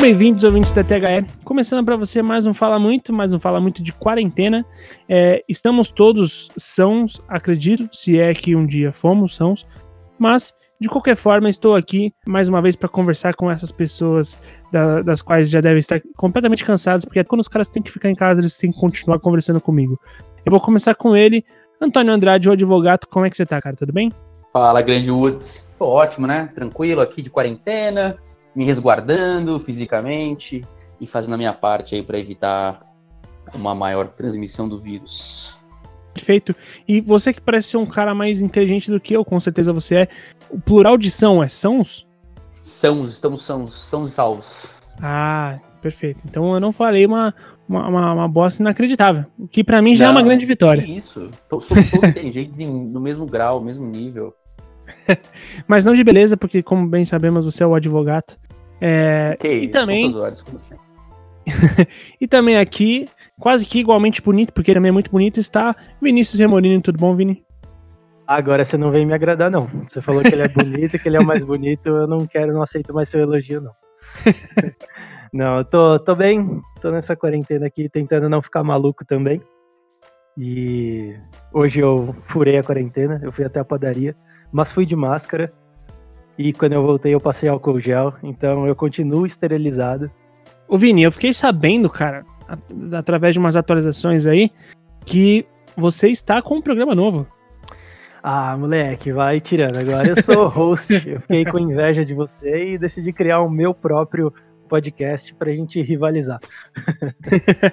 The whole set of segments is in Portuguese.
Sejam bem-vindos, ouvintes da THE. Começando para você mais um Fala Muito, mais um Fala Muito de quarentena. É, estamos todos sãos, acredito, se é que um dia fomos sãos, mas de qualquer forma estou aqui mais uma vez para conversar com essas pessoas da, das quais já devem estar completamente cansados, porque quando os caras têm que ficar em casa, eles têm que continuar conversando comigo. Eu vou começar com ele, Antônio Andrade, o advogado. Como é que você tá, cara? Tudo bem? Fala, grande Woods. Tô ótimo, né? Tranquilo aqui de quarentena, me resguardando fisicamente e fazendo a minha parte aí para evitar uma maior transmissão do vírus. Perfeito. E você que parece ser um cara mais inteligente do que eu, com certeza você é. O plural de são é sãos? Sãos, estamos sãos, e salvos. Ah, perfeito. Então eu não falei uma, uma, uma, uma bosta inacreditável. O que para mim já não, é uma grande vitória. Isso. Somos todos inteligentes no mesmo grau, no mesmo nível. Mas não de beleza, porque, como bem sabemos, você é o advogado. É, que e também. Olhos, e também aqui, quase que igualmente bonito, porque também é muito bonito, está Vinícius Remolino. Tudo bom, Vini? Agora você não vem me agradar, não. Você falou que ele é bonito, que ele é o mais bonito, eu não quero, não aceito mais seu elogio, não. não, eu tô, tô bem, tô nessa quarentena aqui, tentando não ficar maluco também. E hoje eu furei a quarentena, eu fui até a padaria mas fui de máscara. E quando eu voltei, eu passei álcool gel. Então eu continuo esterilizado. Ô, Vini, eu fiquei sabendo, cara, através de umas atualizações aí, que você está com um programa novo. Ah, moleque, vai tirando. Agora eu sou host. eu fiquei com inveja de você e decidi criar o meu próprio podcast pra gente rivalizar.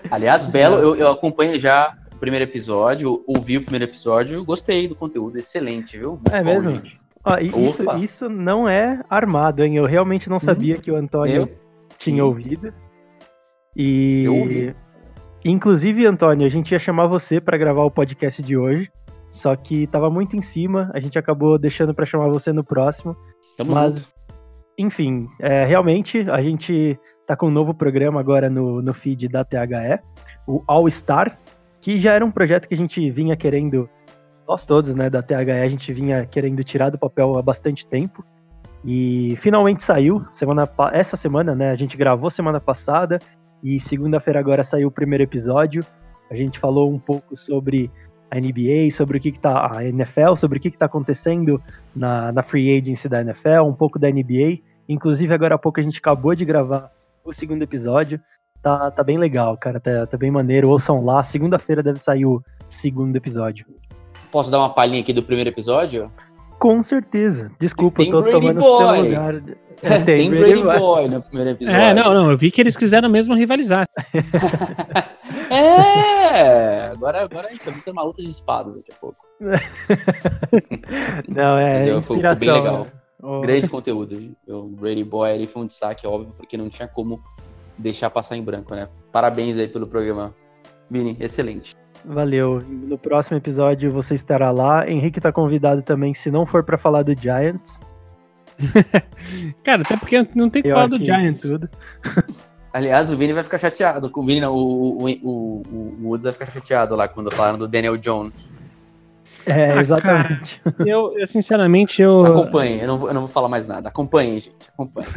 Aliás, Belo, eu, eu acompanho já primeiro episódio, ouvi o primeiro episódio, gostei do conteúdo, excelente, viu? Muito é bom, mesmo? Ó, isso, isso não é armado, hein? Eu realmente não sabia hum, que o Antônio eu? tinha ouvido. E. Eu ouvi. Inclusive, Antônio, a gente ia chamar você para gravar o podcast de hoje, só que tava muito em cima, a gente acabou deixando para chamar você no próximo. Tamo mas, junto. enfim, é, realmente a gente tá com um novo programa agora no, no feed da THE, o All Star, que já era um projeto que a gente vinha querendo, nós todos, né, da THE, a gente vinha querendo tirar do papel há bastante tempo. E finalmente saiu, semana essa semana, né, a gente gravou semana passada e segunda-feira agora saiu o primeiro episódio. A gente falou um pouco sobre a NBA, sobre o que, que tá a NFL, sobre o que, que tá acontecendo na, na free agency da NFL, um pouco da NBA. Inclusive, agora há pouco a gente acabou de gravar o segundo episódio tá, tá bem legal, cara. Tá, tá bem maneiro. Ouçam lá. Segunda-feira deve sair o segundo episódio. Posso dar uma palhinha aqui do primeiro episódio? Com certeza. Desculpa, eu tô Brady tomando Boy. seu lugar. É, tem, tem Brady, Brady Boy no primeiro episódio. É, não, não. Eu vi que eles quiseram mesmo rivalizar. é! Agora, agora é isso. Eu vou ter uma luta de espadas daqui a pouco. não, é. Eu, inspiração, bem legal. Oh. Grande conteúdo. O Brady Boy ele foi um destaque, óbvio, porque não tinha como deixar passar em branco, né? Parabéns aí pelo programa. Vini, excelente. Valeu. No próximo episódio você estará lá. Henrique tá convidado também, se não for para falar do Giants. Cara, até porque não tem que falar do Giants. Tudo. Aliás, o Vini vai ficar chateado. O Vini, não, o, o, o, o Woods vai ficar chateado lá quando falaram do Daniel Jones. É, ah, exatamente. Cara, eu, eu, sinceramente, eu. Acompanhe, eu não, vou, eu não vou falar mais nada. Acompanhe, gente. Acompanhe.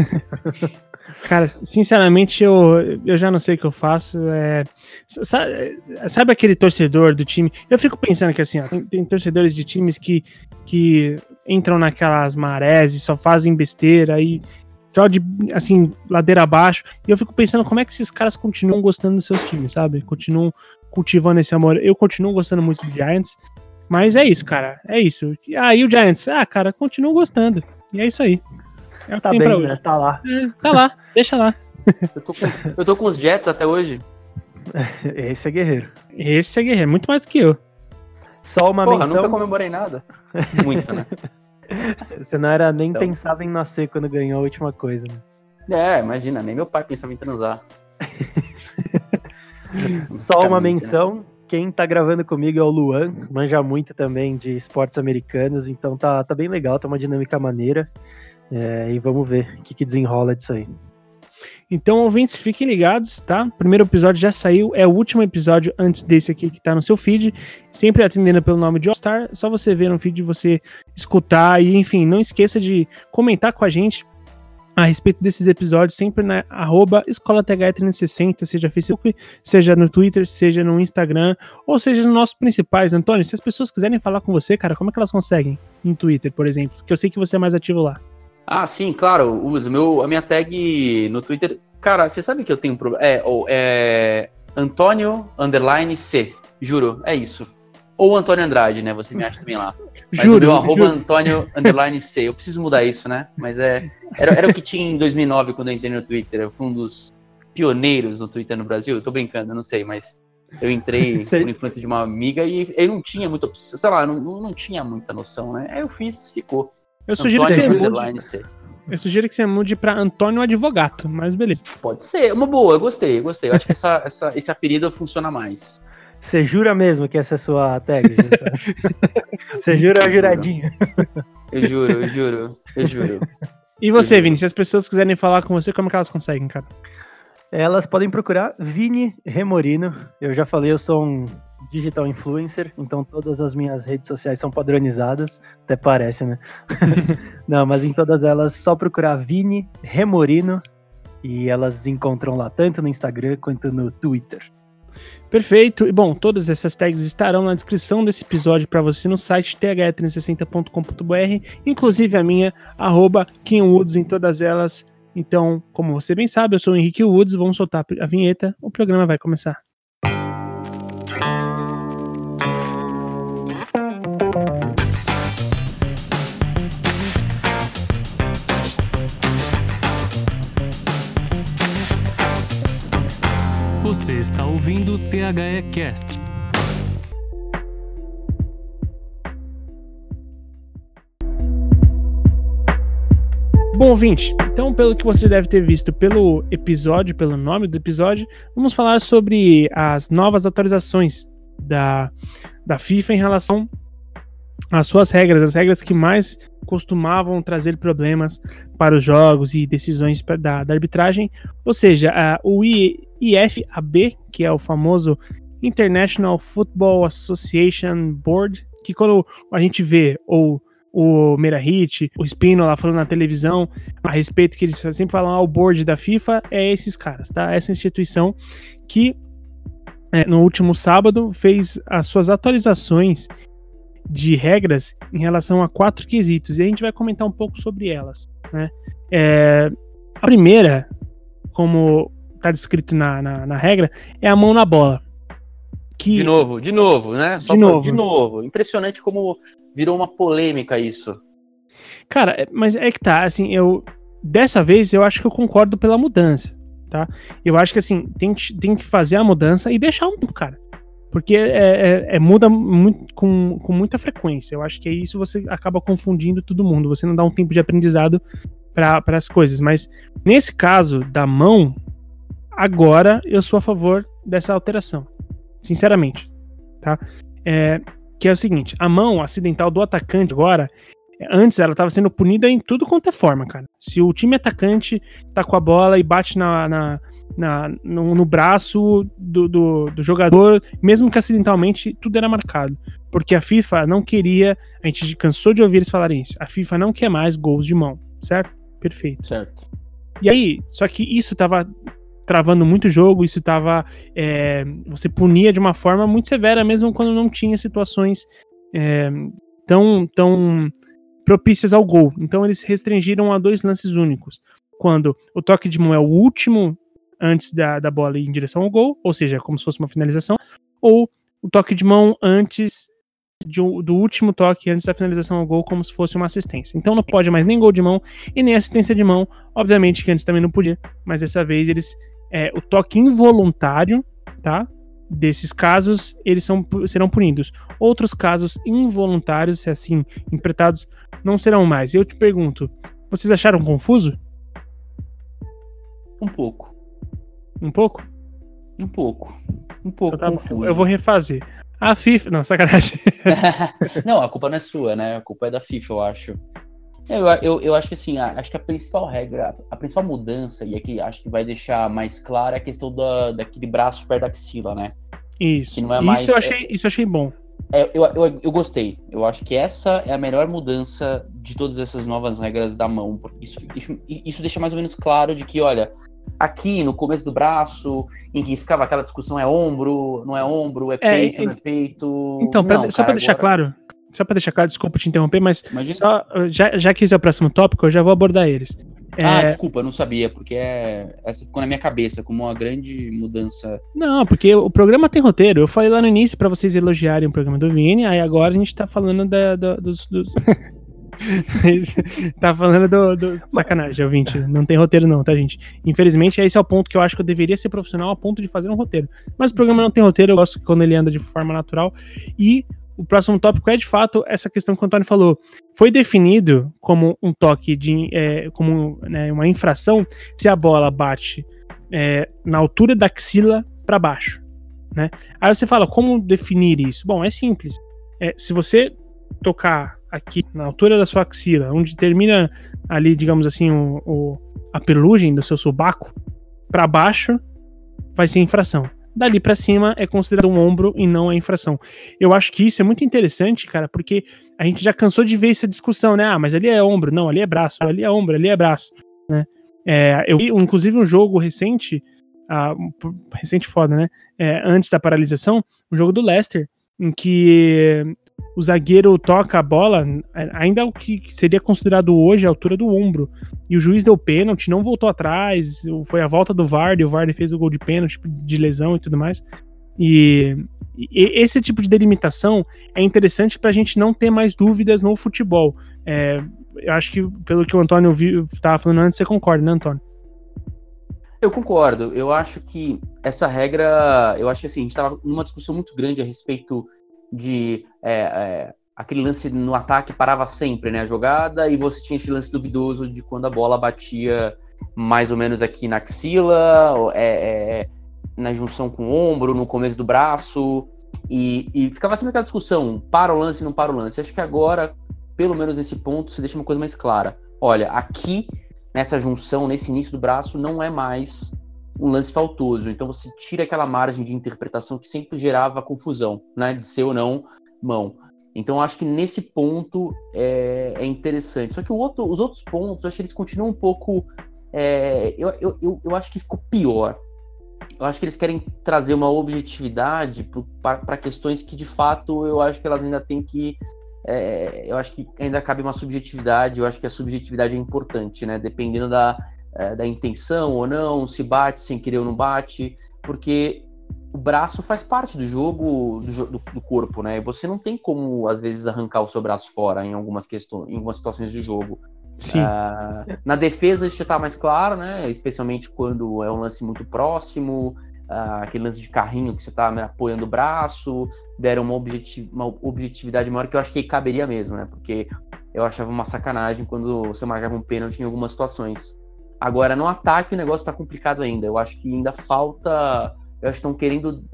Cara, sinceramente, eu, eu já não sei o que eu faço. É, sabe, sabe, aquele torcedor do time? Eu fico pensando que assim, ó, tem, tem, torcedores de times que, que entram naquelas marés e só fazem besteira e só de assim, ladeira abaixo. E eu fico pensando como é que esses caras continuam gostando dos seus times, sabe? Continuam cultivando esse amor. Eu continuo gostando muito do Giants. Mas é isso, cara. É isso. Ah, e o Giants? Ah, cara, continuo gostando. E é isso aí. É tá bem, né? Tá lá. É, tá lá, deixa lá. Eu tô, com, eu tô com os Jets até hoje. Esse é guerreiro. Esse é guerreiro, muito mais do que eu. Só uma Porra, menção... nunca comemorei nada. Muito, né? Você não era nem então... pensava em nascer quando ganhou a última coisa, né? É, imagina, nem meu pai pensava em transar. Só uma né? menção, né? quem tá gravando comigo é o Luan, manja muito também de esportes americanos, então tá, tá bem legal, tá uma dinâmica maneira. É, e vamos ver o que, que desenrola disso aí. Então, ouvintes, fiquem ligados, tá? Primeiro episódio já saiu, é o último episódio antes desse aqui que tá no seu feed, sempre atendendo pelo nome de All Star. Só você ver no feed, você escutar e, enfim, não esqueça de comentar com a gente a respeito desses episódios sempre na arroba escolath360, seja Facebook, seja no Twitter, seja no Instagram, ou seja nos nossos principais. Antônio, se as pessoas quiserem falar com você, cara, como é que elas conseguem? No Twitter, por exemplo, que eu sei que você é mais ativo lá. Ah, sim, claro, uso. Meu, a minha tag no Twitter. Cara, você sabe que eu tenho um problema. É, é Antônio underline C. Juro, é isso. Ou Antônio Andrade, né? Você me acha também lá. Mas juro, o meu arroba Antônio underline C. Eu preciso mudar isso, né? Mas é. Era, era o que tinha em 2009 quando eu entrei no Twitter. Eu fui um dos pioneiros no Twitter no Brasil. Eu tô brincando, eu não sei, mas eu entrei por influência de uma amiga e eu não tinha muita opção. Sei lá, não, não tinha muita noção, né? Aí eu fiz, ficou. Eu sugiro Antônio que você mude. C. Eu sugiro que você mude pra Antônio Advogato, mas beleza. Pode ser, uma boa, eu gostei, eu gostei. Eu acho que essa, essa, esse apelido funciona mais. Você jura mesmo que essa é a sua tag? Você jura ou juradinho? Eu juro, eu juro, eu juro. E você, Vini, se as pessoas quiserem falar com você, como é que elas conseguem, cara? Elas podem procurar Vini Remorino. Eu já falei, eu sou um digital influencer, então todas as minhas redes sociais são padronizadas, até parece, né? Não, mas em todas elas, só procurar Vini Remorino e elas encontram lá tanto no Instagram quanto no Twitter. Perfeito. E bom, todas essas tags estarão na descrição desse episódio para você no site th360.com.br, inclusive a minha, arroba Woods em todas elas. Então, como você bem sabe, eu sou o Henrique Woods, vamos soltar a vinheta, o programa vai começar. Está ouvindo o THE Cast. Bom, ouvinte, então, pelo que você deve ter visto pelo episódio, pelo nome do episódio, vamos falar sobre as novas atualizações da, da FIFA em relação às suas regras, as regras que mais costumavam trazer problemas para os jogos e decisões da, da arbitragem. Ou seja, a, o I, IFAB, que é o famoso International Football Association Board, que quando a gente vê ou o Merahit, o Spino falando na televisão a respeito que eles sempre falam ao ah, board da FIFA, é esses caras, tá? Essa instituição que é, no último sábado fez as suas atualizações de regras em relação a quatro quesitos e a gente vai comentar um pouco sobre elas, né? É, a primeira, como tá descrito na, na, na, regra, é a mão na bola. Que... De novo, de novo, né? Só de pra, novo. De novo. Impressionante como virou uma polêmica isso. Cara, é, mas é que tá, assim, eu. Dessa vez eu acho que eu concordo pela mudança, tá? Eu acho que assim, tem que, tem que fazer a mudança e deixar um tempo, cara. Porque é, é, é muda muito, com, com muita frequência. Eu acho que é isso você acaba confundindo todo mundo. Você não dá um tempo de aprendizado para as coisas. Mas nesse caso da mão, agora eu sou a favor dessa alteração. Sinceramente. Tá? É, que é o seguinte: a mão acidental do atacante agora. Antes ela estava sendo punida em tudo quanto é forma, cara. Se o time atacante tá com a bola e bate na, na, na no, no, braço do, do, do, jogador, mesmo que acidentalmente, tudo era marcado. Porque a FIFA não queria. A gente cansou de ouvir eles falarem isso. A FIFA não quer mais gols de mão, certo? Perfeito. Certo. E aí, só que isso tava travando muito jogo, isso tava. É, você punia de uma forma muito severa, mesmo quando não tinha situações é, tão, tão propícias ao gol. Então eles restringiram a dois lances únicos. Quando o toque de mão é o último antes da, da bola ir em direção ao gol, ou seja, como se fosse uma finalização, ou o toque de mão antes de, do último toque antes da finalização ao gol, como se fosse uma assistência. Então não pode mais nem gol de mão e nem assistência de mão. Obviamente que antes também não podia, mas dessa vez eles é, o toque involuntário, tá? Desses casos, eles são, serão punidos. Outros casos involuntários, se assim interpretados, não serão mais. Eu te pergunto, vocês acharam confuso? Um pouco. Um pouco? Um pouco. Um pouco então, tá confuso. Eu vou refazer. A FIFA. Não, sacanagem. não, a culpa não é sua, né? A culpa é da FIFA, eu acho. Eu, eu, eu acho que assim, acho que a principal regra, a principal mudança, e aqui acho que vai deixar mais clara é a questão da, daquele braço perto da axila, né? Isso. Que não é mais, isso, eu achei, é, isso eu achei bom. É, eu, eu, eu gostei. Eu acho que essa é a melhor mudança de todas essas novas regras da mão. Porque isso, isso, isso deixa mais ou menos claro de que, olha, aqui no começo do braço, em que ficava aquela discussão é ombro, não é ombro, é, é peito, é, não é peito. Então, pra, não, só para deixar claro, só para deixar claro, desculpa te interromper, mas só, já, já que esse é o próximo tópico, eu já vou abordar eles. Ah, é... desculpa, não sabia, porque é... essa ficou na minha cabeça como uma grande mudança. Não, porque o programa tem roteiro. Eu falei lá no início para vocês elogiarem o programa do Vini, aí agora a gente tá falando da, da, dos. dos... tá falando do, do... Sacanagem, ouvinte. Não tem roteiro, não, tá, gente? Infelizmente, esse é o ponto que eu acho que eu deveria ser profissional a ponto de fazer um roteiro. Mas o programa não tem roteiro, eu gosto quando ele anda de forma natural. E o próximo tópico é de fato essa questão que o Antônio falou. Foi definido como um toque de. É, como né, uma infração se a bola bate é, na altura da axila para baixo. Né? Aí você fala, como definir isso? Bom, é simples. É, se você tocar aqui na altura da sua axila, onde termina ali, digamos assim, o, o a pelugem do seu subaco, para baixo, vai ser infração dali para cima é considerado um ombro e não a infração. Eu acho que isso é muito interessante, cara, porque a gente já cansou de ver essa discussão, né? Ah, mas ali é ombro, não, ali é braço, ali é ombro, ali é braço, né? É, eu vi, inclusive, um jogo recente, ah, recente foda, né? É, antes da paralisação, um jogo do Leicester, em que o zagueiro toca a bola, ainda o que seria considerado hoje a altura do ombro. E o juiz deu pênalti, não voltou atrás, foi a volta do Vardy, o Vardy fez o gol de pênalti, de lesão e tudo mais. E, e esse tipo de delimitação é interessante para a gente não ter mais dúvidas no futebol. É, eu acho que, pelo que o Antônio estava falando antes, você concorda, né, Antônio? Eu concordo. Eu acho que essa regra. Eu acho que assim, a gente estava numa discussão muito grande a respeito de é, é, aquele lance no ataque parava sempre, né, a jogada, e você tinha esse lance duvidoso de quando a bola batia mais ou menos aqui na axila, é, é, é, na junção com o ombro, no começo do braço, e, e ficava sempre aquela discussão, para o lance, não para o lance. Acho que agora, pelo menos nesse ponto, se deixa uma coisa mais clara. Olha, aqui, nessa junção, nesse início do braço, não é mais um lance faltoso. Então você tira aquela margem de interpretação que sempre gerava confusão, né? De ser ou não mão. Então acho que nesse ponto é, é interessante. Só que outro, os outros pontos, acho que eles continuam um pouco. É, eu, eu, eu, eu, acho que ficou pior. Eu acho que eles querem trazer uma objetividade para questões que de fato eu acho que elas ainda têm que. É, eu acho que ainda cabe uma subjetividade, eu acho que a subjetividade é importante, né? Dependendo da, é, da intenção ou não, se bate sem querer ou não bate, porque o braço faz parte do jogo do, do, do, corpo, né? Você não tem como, às vezes, arrancar o seu braço fora em algumas questões, em algumas situações de jogo. Sim. Uh, na defesa isso já tá mais claro, né? Especialmente quando é um lance muito próximo, uh, aquele lance de carrinho que você tá apoiando o braço, deram uma, objetiv uma objetividade maior que eu acho que caberia mesmo, né? Porque eu achava uma sacanagem quando você marcava um pênalti em algumas situações. Agora, no ataque, o negócio tá complicado ainda. Eu acho que ainda falta. Eu acho que estão querendo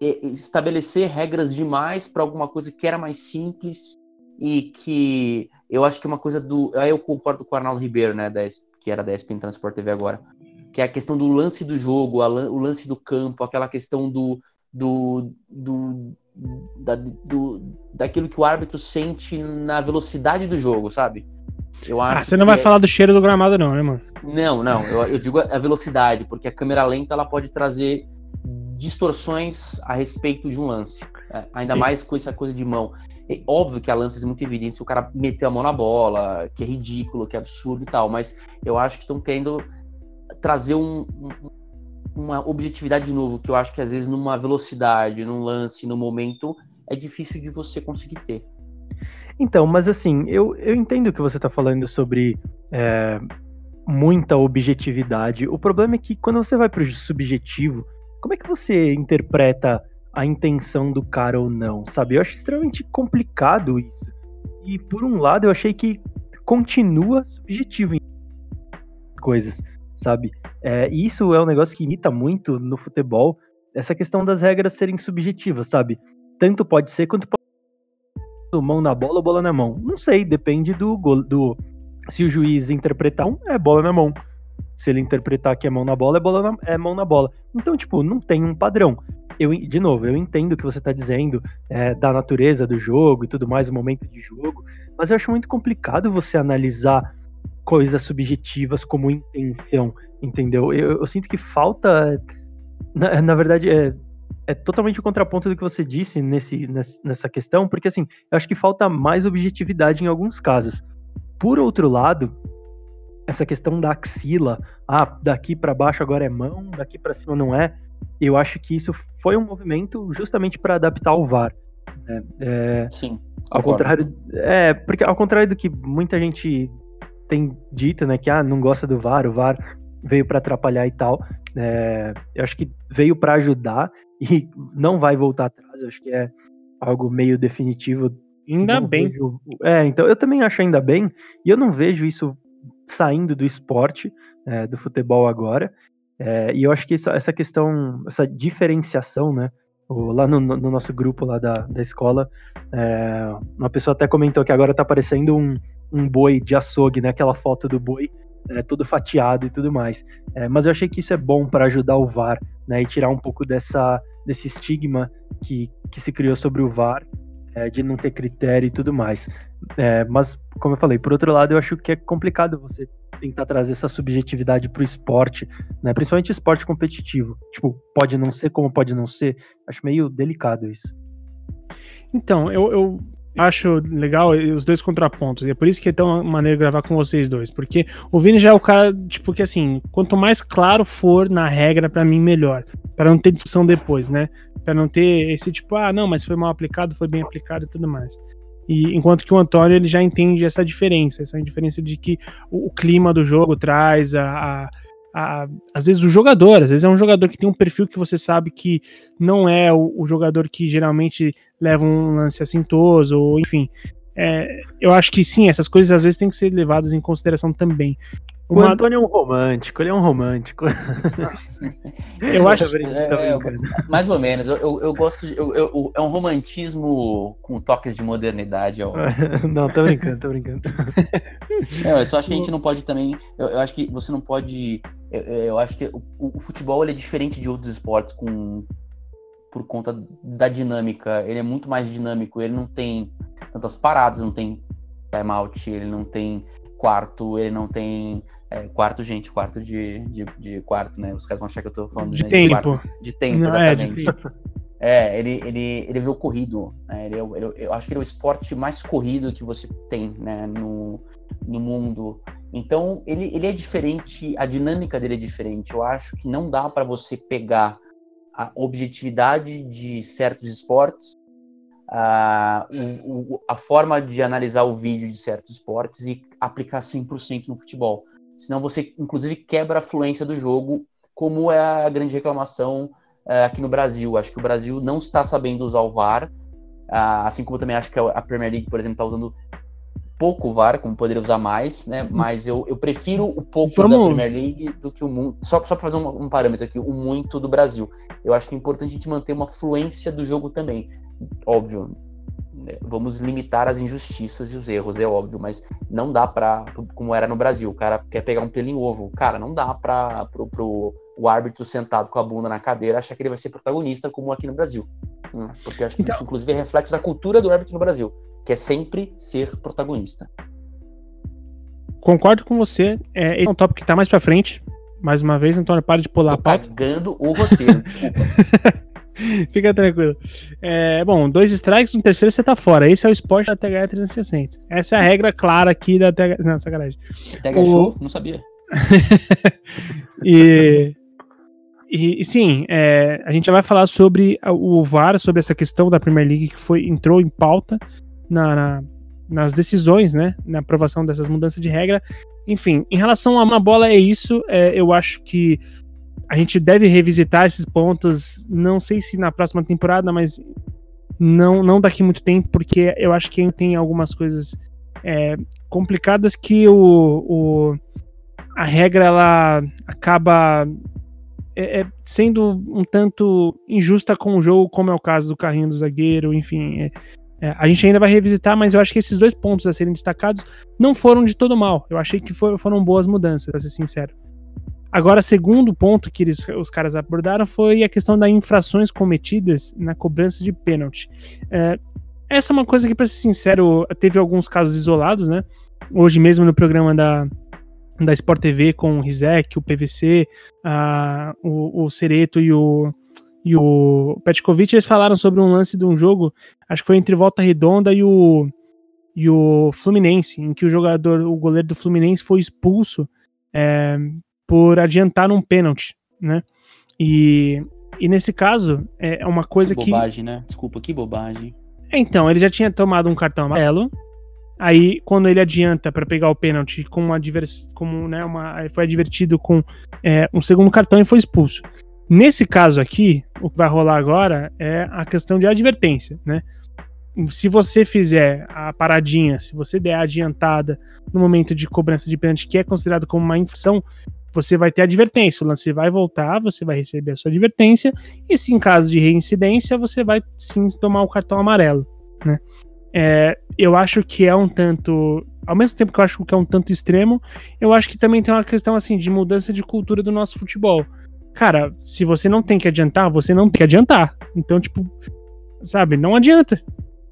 estabelecer regras demais para alguma coisa que era mais simples e que eu acho que é uma coisa do. Aí eu concordo com o Arnaldo Ribeiro, né, da, que era da ESPN Transport TV agora, que é a questão do lance do jogo, a, o lance do campo, aquela questão do. do, do da, do, daquilo que o árbitro sente na velocidade do jogo, sabe? Eu acho ah, você não vai é... falar do cheiro do gramado, não, né, mano? Não, não. Eu, eu, digo a velocidade, porque a câmera lenta ela pode trazer distorções a respeito de um lance. É, ainda Sim. mais com essa coisa de mão. É óbvio que há lances muito evidentes que o cara meteu a mão na bola, que é ridículo, que é absurdo e tal, mas eu acho que estão querendo trazer um, um, uma objetividade de novo, que eu acho que às vezes numa velocidade, num lance, num momento, é difícil de você conseguir ter. Então, mas assim, eu, eu entendo que você está falando sobre é, muita objetividade. O problema é que quando você vai para o subjetivo, como é que você interpreta a intenção do cara ou não, sabe? Eu acho extremamente complicado isso. E por um lado, eu achei que continua subjetivo em coisas, sabe? É, e isso é um negócio que imita muito no futebol, essa questão das regras serem subjetivas, sabe? Tanto pode ser quanto pode mão na bola ou bola na mão? Não sei, depende do, do se o juiz interpretar um, é bola na mão. Se ele interpretar que é mão na bola, é, bola na, é mão na bola. Então, tipo, não tem um padrão. eu, de novo, eu entendo o que você está dizendo é, da natureza do jogo e tudo mais, o momento de jogo, mas eu acho muito complicado você analisar coisas subjetivas como intenção, entendeu? Eu, eu sinto que falta, na, na verdade, é, é totalmente o contraponto do que você disse nesse, nessa questão, porque assim, eu acho que falta mais objetividade em alguns casos. Por outro lado, essa questão da axila, ah, daqui para baixo agora é mão, daqui para cima não é. Eu acho que isso foi um movimento justamente para adaptar o VAR. Né? É, Sim. Ao contrário, é, porque ao contrário do que muita gente tem dito, né, que ah, não gosta do VAR, o VAR veio para atrapalhar e tal. É, eu acho que veio para ajudar e não vai voltar atrás. Eu acho que é algo meio definitivo. Ainda bem. Vejo... É, então eu também acho ainda bem. E eu não vejo isso saindo do esporte, é, do futebol agora. É, e eu acho que essa, essa questão, essa diferenciação, né? lá no, no, nosso grupo lá da, da escola, é, uma pessoa até comentou que agora tá aparecendo um, um boi de açougue, né? Aquela foto do boi é, todo fatiado e tudo mais. É, mas eu achei que isso é bom para ajudar o VAR, né? E tirar um pouco dessa, desse estigma que, que se criou sobre o VAR, é, de não ter critério e tudo mais. É, mas, como eu falei, por outro lado, eu acho que é complicado você tentar trazer essa subjetividade para o esporte, né? Principalmente esporte competitivo. Tipo, pode não ser como pode não ser. Acho meio delicado isso. Então, eu, eu acho legal os dois contrapontos. E é por isso que é tão maneiro gravar com vocês dois. Porque o Vini já é o cara, tipo, que assim, quanto mais claro for na regra, para mim, melhor. para não ter discussão depois, né? Pra não ter esse tipo, ah, não, mas foi mal aplicado, foi bem aplicado e tudo mais. E enquanto que o Antônio ele já entende essa diferença, essa diferença de que o, o clima do jogo traz a, a a, às vezes o jogador, às vezes é um jogador que tem um perfil que você sabe que não é o, o jogador que geralmente leva um lance assintoso, ou enfim. É, eu acho que sim, essas coisas às vezes têm que ser levadas em consideração também. O Antônio é um romântico, ele é um romântico. eu acho. É, é, mais ou menos. Eu, eu, eu gosto de. Eu, eu, é um romantismo com toques de modernidade. Ó. não, tô brincando, tô brincando. Não, eu só acho que a gente não pode também. Eu, eu acho que você não pode. Eu, eu acho que o, o, futebol ele é diferente de outros esportes com, por conta da dinâmica. Ele é muito mais dinâmico. Ele não tem tantas paradas, não tem timeout, ele não tem quarto, ele não tem é, quarto, gente, quarto de, de, de, quarto, né? Os caras vão achar que eu tô falando de, né, tempo. De, quarto, de tempo, Não, exatamente. É, de é, ele, ele, ele veio corrido. Né? Ele, é ele, eu acho que ele é o esporte mais corrido que você tem né? no, no mundo. Então, ele, ele é diferente, a dinâmica dele é diferente. Eu acho que não dá para você pegar a objetividade de certos esportes, a, o, a forma de analisar o vídeo de certos esportes e aplicar 100% no futebol senão você, inclusive, quebra a fluência do jogo, como é a grande reclamação é, aqui no Brasil. Acho que o Brasil não está sabendo usar o VAR, ah, assim como também acho que a Premier League, por exemplo, está usando pouco VAR, como poderia usar mais, né? Uhum. Mas eu, eu prefiro o pouco Vamos... da Premier League do que o muito. Só, só para fazer um, um, parâmetro aqui, o muito do Brasil. Eu acho que é importante a gente manter uma fluência do jogo também. Óbvio, né, vamos limitar as injustiças e os erros, é óbvio, mas não dá para como era no Brasil, o cara quer pegar um pelo em ovo, cara, não dá para pro, pro, o árbitro sentado com a bunda na cadeira achar que ele vai ser protagonista como aqui no Brasil, né? porque acho que então... isso inclusive é reflexo da cultura do árbitro no Brasil, que é sempre ser protagonista. Concordo com você, é, esse é um tópico que tá mais para frente, mais uma vez, Antônio, para de pular Tô a pauta. Cagando o roteiro. Fica tranquilo. É, bom, dois strikes, no terceiro você tá fora. Esse é o esporte da TH 360. Essa é a regra clara aqui da TH. Não, sacanagem. TH o... Show? Não sabia. e, e, e, sim, é, a gente já vai falar sobre o VAR, sobre essa questão da Premier League que foi, entrou em pauta na, na, nas decisões, né? Na aprovação dessas mudanças de regra. Enfim, em relação a uma bola, é isso. É, eu acho que a gente deve revisitar esses pontos, não sei se na próxima temporada, mas não, não daqui muito tempo, porque eu acho que tem algumas coisas é, complicadas que o, o, a regra ela acaba é, é, sendo um tanto injusta com o jogo, como é o caso do carrinho do zagueiro, enfim. É, é, a gente ainda vai revisitar, mas eu acho que esses dois pontos a serem destacados não foram de todo mal. Eu achei que foram boas mudanças, pra ser sincero. Agora, segundo ponto que eles, os caras abordaram foi a questão das infrações cometidas na cobrança de pênalti. É, essa é uma coisa que, para ser sincero, teve alguns casos isolados, né? Hoje mesmo no programa da, da Sport TV com o Rizek, o PVC, a, o, o Cereto e o, e o Petkovic, eles falaram sobre um lance de um jogo, acho que foi entre Volta Redonda e o, e o Fluminense, em que o jogador, o goleiro do Fluminense foi expulso é, por adiantar um pênalti, né? E, e nesse caso, é uma coisa que. Bobagem, que... né? Desculpa, que bobagem. Então, ele já tinha tomado um cartão amarelo. Aí, quando ele adianta para pegar o pênalti, com uma advers... como, né, uma... foi advertido com é, um segundo cartão e foi expulso. Nesse caso aqui, o que vai rolar agora é a questão de advertência, né? Se você fizer a paradinha, se você der a adiantada no momento de cobrança de pênalti, que é considerado como uma infração, você vai ter advertência. O lance vai voltar, você vai receber a sua advertência, e se em caso de reincidência, você vai sim tomar o cartão amarelo, né? É, eu acho que é um tanto. Ao mesmo tempo que eu acho que é um tanto extremo, eu acho que também tem uma questão assim de mudança de cultura do nosso futebol. Cara, se você não tem que adiantar, você não tem que adiantar. Então, tipo, sabe, não adianta.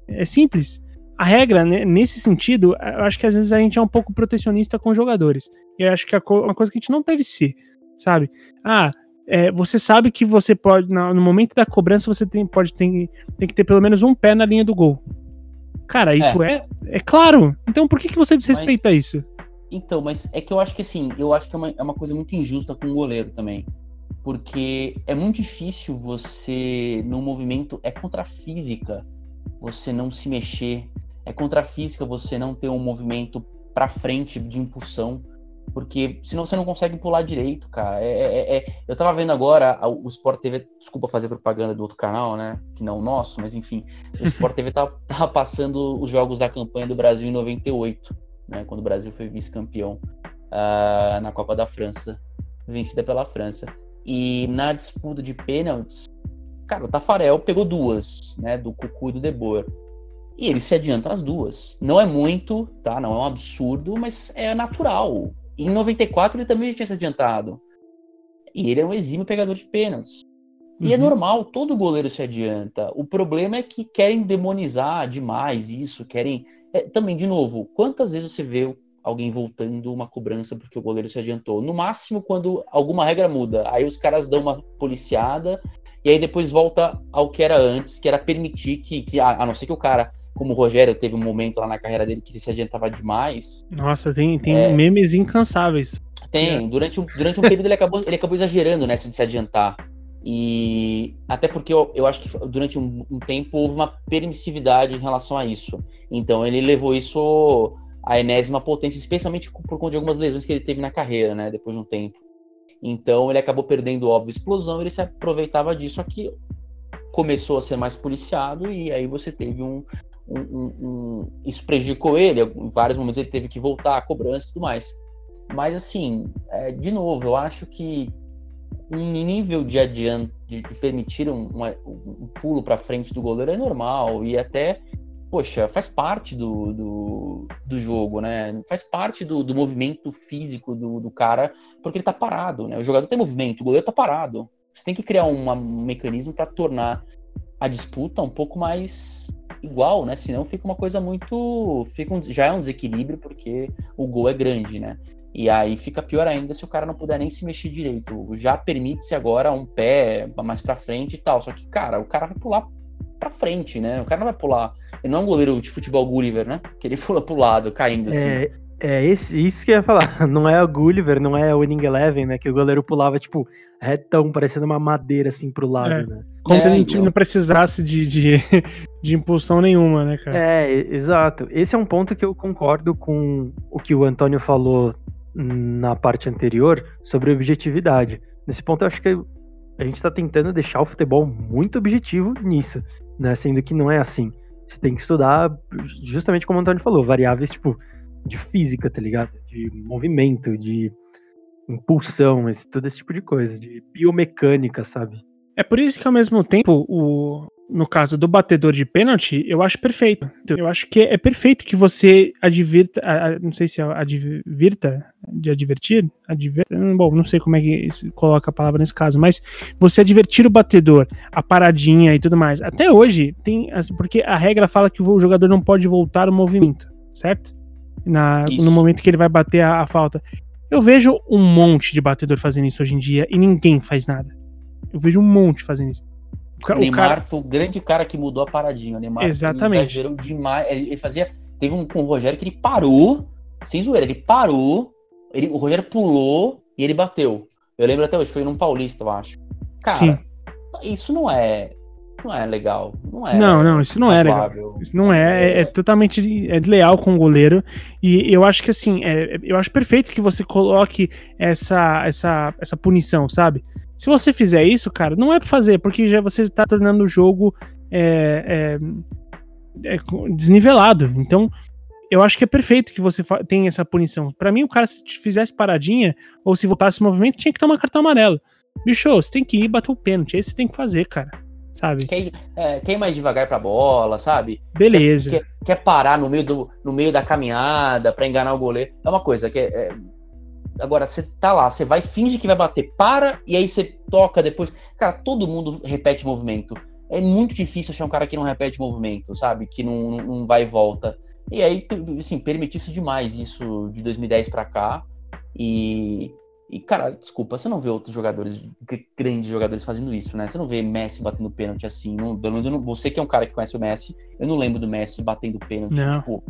É simples. A regra, né, nesse sentido, eu acho que às vezes a gente é um pouco protecionista com jogadores. E eu acho que é uma coisa que a gente não deve ser, sabe? Ah, é, você sabe que você pode, no momento da cobrança, você tem, pode ter, tem que ter pelo menos um pé na linha do gol. Cara, isso é, é, é claro. Então por que, que você desrespeita mas, isso? Então, mas é que eu acho que assim, eu acho que é uma, é uma coisa muito injusta com o goleiro também. Porque é muito difícil você, no movimento, é contra a física você não se mexer, é contra a física você não ter um movimento para frente de impulsão, porque senão você não consegue pular direito, cara. É, é, é, é eu tava vendo agora o Sport TV, desculpa fazer propaganda do outro canal, né? Que não o nosso, mas enfim, o Sport TV tava, tava passando os jogos da campanha do Brasil em 98, né? Quando o Brasil foi vice-campeão uh, na Copa da França, vencida pela França. E na disputa de pênaltis, cara, o Tafarel pegou duas, né? Do Cucu e do De Boer. E ele se adianta nas duas. Não é muito, tá? Não é um absurdo, mas é natural. Em 94 ele também já tinha se adiantado. E ele é um exímio pegador de pênaltis. E é uhum. é normal, todo goleiro se adianta. O problema é que querem demonizar demais isso, querem. É, também, de novo, quantas vezes você vê alguém voltando uma cobrança porque o goleiro se adiantou? No máximo, quando alguma regra muda. Aí os caras dão uma policiada e aí depois volta ao que era antes, que era permitir que, que a, não ser que o cara como o Rogério teve um momento lá na carreira dele que ele se adiantava demais. Nossa, tem, tem é... memes incansáveis. Tem, durante um, durante um período ele acabou, ele acabou exagerando nessa de se adiantar. E até porque eu, eu acho que durante um, um, tempo houve uma permissividade em relação a isso. Então ele levou isso à enésima potência, especialmente por conta de algumas lesões que ele teve na carreira, né? Depois de um tempo. Então ele acabou perdendo, óbvio, explosão, ele se aproveitava disso aqui. Começou a ser mais policiado e aí você teve um, um, um, um, isso prejudicou ele, em vários momentos ele teve que voltar a cobrança e tudo mais. Mas assim, é, de novo, eu acho que um nível de adiante, de permitir um, um pulo para frente do goleiro é normal e até, poxa, faz parte do, do, do jogo, né? Faz parte do, do movimento físico do, do, cara, porque ele tá parado, né? O jogador tem movimento, o goleiro tá parado. Você tem que criar um mecanismo para tornar a disputa um pouco mais igual, né? Senão fica uma coisa muito. Fica um, já é um desequilíbrio porque o gol é grande, né? E aí fica pior ainda se o cara não puder nem se mexer direito. Já permite-se agora um pé mais pra frente e tal. Só que, cara, o cara vai pular pra frente, né? O cara não vai pular. Ele não é um goleiro de futebol Gulliver, né? Que ele pula pro lado, caindo assim. É, é esse, isso que eu ia falar. Não é o Gulliver, não é o Winning Eleven, né? Que o goleiro pulava, tipo, retão, parecendo uma madeira assim pro lado, é. né? Como é, se o time não precisasse de, de, de, impulsão nenhuma, né, cara? É, exato. Esse é um ponto que eu concordo com o que o Antônio falou na parte anterior sobre objetividade. Nesse ponto, eu acho que a gente está tentando deixar o futebol muito objetivo nisso, né? Sendo que não é assim. Você tem que estudar, justamente como o Antônio falou, variáveis tipo de física, tá ligado? De movimento, de impulsão, esse, todo esse tipo de coisa, de biomecânica, sabe? É por isso que ao mesmo tempo o, no caso do batedor de pênalti, eu acho perfeito. Eu acho que é perfeito que você advirta, não sei se é advirta, de advertir, adverta, bom, não sei como é que se coloca a palavra nesse caso, mas você advertir o batedor, a paradinha e tudo mais. Até hoje tem, porque a regra fala que o jogador não pode voltar o movimento, certo? Na, no momento que ele vai bater a, a falta. Eu vejo um monte de batedor fazendo isso hoje em dia e ninguém faz nada. Eu vejo um monte fazendo isso. O Neymar cara... foi o grande cara que mudou a paradinha. O Neymar Exatamente. exagerou demais. Ele, fazia. Teve um com o Rogério que ele parou, sem zoeira, ele parou, ele, o Rogério pulou e ele bateu. Eu lembro até hoje, foi num Paulista, eu acho. Cara, Sim. isso não é. Não é legal. Não, é não, não, isso não é legal. Isso não é, é, é, totalmente é leal com o goleiro. E eu acho que assim, é, eu acho perfeito que você coloque essa, essa, essa punição, sabe? Se você fizer isso, cara, não é pra fazer, porque já você tá tornando o jogo é, é, é, desnivelado. Então, eu acho que é perfeito que você tenha essa punição. Para mim, o cara, se fizesse paradinha, ou se voltasse esse movimento, tinha que tomar cartão amarelo. Bicho, você tem que ir bater o pênalti. Aí você tem que fazer, cara. Sabe? Quer ir, é, quer ir mais devagar pra bola, sabe? Beleza. Quer, quer, quer, parar no meio, do, no meio da caminhada pra enganar o goleiro. É uma coisa que é, é Agora, você tá lá, você vai, finge que vai bater, para, e aí você toca depois. Cara, todo mundo repete movimento. É muito difícil achar um cara que não repete movimento, sabe? Que não, não vai e volta. E aí, assim, permitiu isso demais, isso de 2010 para cá. E, e, cara, desculpa, você não vê outros jogadores, grandes jogadores fazendo isso, né? Você não vê Messi batendo pênalti assim. Não, pelo menos eu não, você que é um cara que conhece o Messi, eu não lembro do Messi batendo pênalti, não. tipo,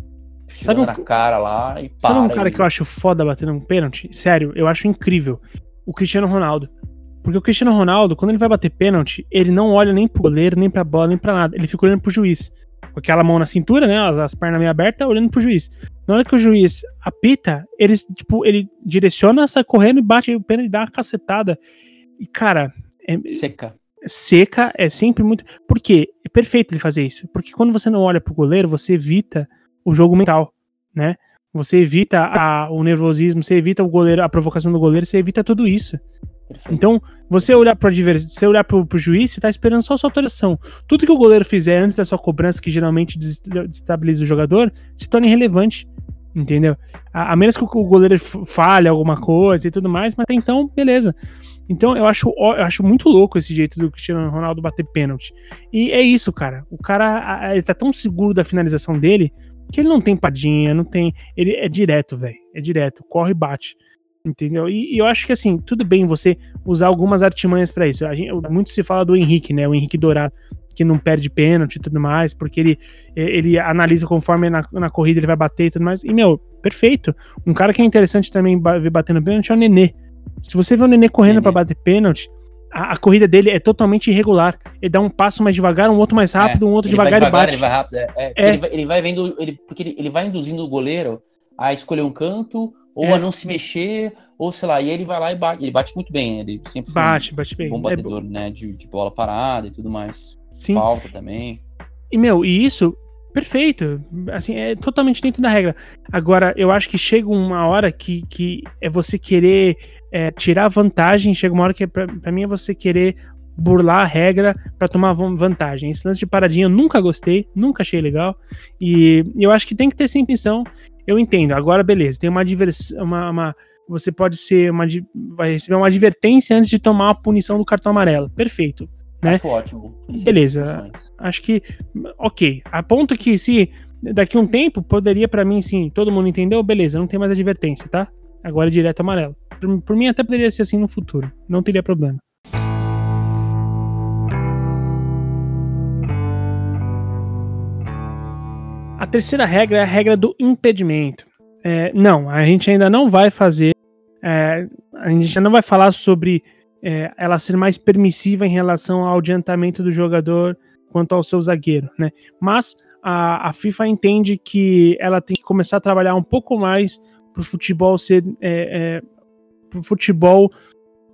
Sabe um, na cara lá e Sabe um cara que eu acho foda batendo um pênalti? Sério, eu acho incrível. O Cristiano Ronaldo. Porque o Cristiano Ronaldo, quando ele vai bater pênalti, ele não olha nem pro goleiro, nem pra bola, nem pra nada. Ele fica olhando pro juiz. Com aquela mão na cintura, né? As, as pernas meio abertas, olhando pro juiz. Na hora que o juiz apita, ele, tipo, ele direciona, sai correndo e bate o pênalti e dá uma cacetada. E, cara. É, seca. Seca é sempre muito. Por quê? É perfeito ele fazer isso. Porque quando você não olha pro goleiro, você evita o jogo mental, né? Você evita a, o nervosismo, você evita o goleiro, a provocação do goleiro, você evita tudo isso. Perfeito. Então, você olhar para você olhar pro, pro juiz, você tá esperando só a sua autorização. Tudo que o goleiro fizer antes da sua cobrança, que geralmente destabiliza o jogador, se torna irrelevante. Entendeu? A, a menos que o goleiro falhe alguma coisa e tudo mais, mas até então, beleza. Então eu acho, eu acho muito louco esse jeito do Cristiano Ronaldo bater pênalti. E é isso, cara. O cara ele tá tão seguro da finalização dele que ele não tem padinha, não tem. Ele é direto, velho. É direto, corre e bate. Entendeu? E, e, eu acho que assim, tudo bem você usar algumas artimanhas para isso. Gente, muito se fala do Henrique, né? O Henrique Dourado, que não perde pênalti e tudo mais, porque ele, ele analisa conforme na, na corrida ele vai bater e tudo mais. E, meu, perfeito. Um cara que é interessante também ver batendo pênalti é o Nenê. Se você vê o Nenê correndo para bater pênalti, a, a, corrida dele é totalmente irregular. Ele dá um passo mais devagar, um outro mais rápido, é, um outro devagar, devagar, e bate. Ele vai rápido, é, é, é. Ele, vai, ele, vai, vendo, ele, porque ele, ele, vai induzindo o goleiro a escolher um canto, ou é. a não se mexer, ou sei lá, e ele vai lá e bate. Ele bate muito bem, ele sempre bate, bate bem. um bom é batedor, né? De, de, bola parada e tudo mais. Sim. Falta também. E, meu, e isso, perfeito. Assim, é totalmente dentro da regra. Agora, eu acho que chega uma hora que, que é você querer é, tirar vantagem, chega uma hora que pra, pra mim é você querer burlar a regra para tomar vantagem. Esse lance de paradinha eu nunca gostei, nunca achei legal. E eu acho que tem que ter sim intenção. Eu entendo. Agora, beleza, tem uma diversão, uma, uma, você pode ser uma vai receber uma advertência antes de tomar a punição do cartão amarelo. Perfeito. Né? Acho ótimo. Beleza. Acho que ok. A ponto que se daqui a um tempo poderia para mim sim, todo mundo entendeu, beleza, não tem mais advertência, tá? Agora é direto amarelo. Por, por mim até poderia ser assim no futuro. Não teria problema. A terceira regra é a regra do impedimento. É, não, a gente ainda não vai fazer. É, a gente ainda não vai falar sobre é, ela ser mais permissiva em relação ao adiantamento do jogador quanto ao seu zagueiro, né? Mas a, a FIFA entende que ela tem que começar a trabalhar um pouco mais para o futebol ser é, é, pro futebol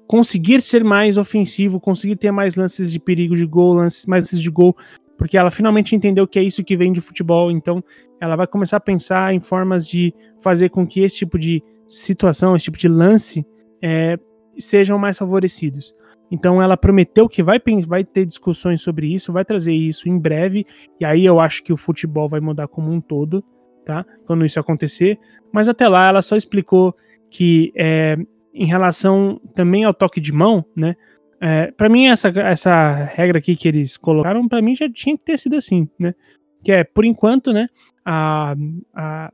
conseguir ser mais ofensivo, conseguir ter mais lances de perigo de gol, lances, mais lances de gol, porque ela finalmente entendeu que é isso que vem de futebol, então ela vai começar a pensar em formas de fazer com que esse tipo de situação, esse tipo de lance é, sejam mais favorecidos. Então ela prometeu que vai, vai ter discussões sobre isso, vai trazer isso em breve, e aí eu acho que o futebol vai mudar como um todo, tá? Quando isso acontecer. Mas até lá ela só explicou que é, em relação também ao toque de mão, né? É, para mim essa, essa regra aqui que eles colocaram, para mim já tinha que ter sido assim, né? Que é por enquanto, né? A, a,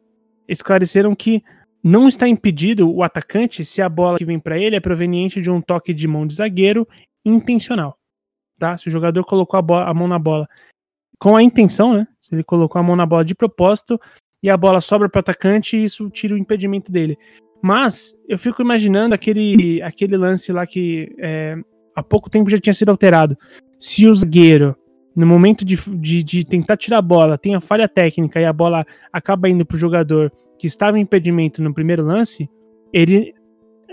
esclareceram que não está impedido o atacante se a bola que vem para ele é proveniente de um toque de mão de zagueiro intencional, tá? Se o jogador colocou a, bola, a mão na bola com a intenção, né? Se ele colocou a mão na bola de propósito e a bola sobra para o atacante, isso tira o impedimento dele. Mas eu fico imaginando aquele, aquele lance lá que é, há pouco tempo já tinha sido alterado. Se o zagueiro, no momento de, de, de tentar tirar a bola, tem a falha técnica e a bola acaba indo para o jogador que estava em impedimento no primeiro lance, ele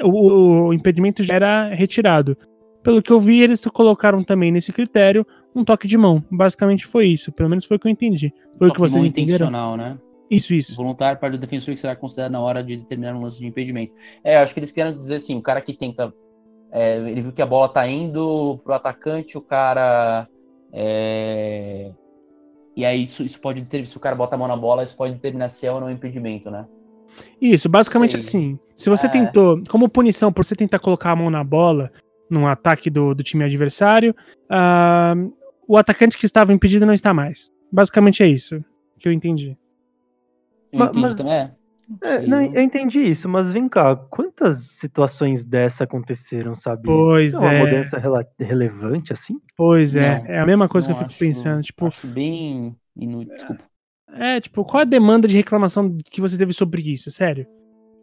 o, o, impedimento já era retirado. Pelo que eu vi, eles colocaram também nesse critério um toque de mão. Basicamente foi isso. Pelo menos foi o que eu entendi. Foi o que vocês entenderam. intencional, né? Isso, isso. Voluntário para o defensor que será considerado na hora de determinar um lance de impedimento. É, acho que eles querem dizer assim, o cara que tenta. É, ele viu que a bola tá indo pro atacante, o cara. É, e aí isso, isso pode ter, se o cara bota a mão na bola, isso pode determinar se é ou não um impedimento, né? Isso, basicamente Sei. assim. Se você é. tentou, como punição por você tentar colocar a mão na bola num ataque do, do time adversário, uh, o atacante que estava impedido não está mais. Basicamente é isso que eu entendi. Eu entendi mas, também. É. É, não, eu entendi isso, mas vem cá, quantas situações dessa aconteceram, sabe? Pois é. é. Uma mudança rele relevante assim? Pois é, não, é a mesma coisa que eu fico acho, pensando, tipo, acho bem inútil, desculpa. É, tipo, qual a demanda de reclamação que você teve sobre isso, sério?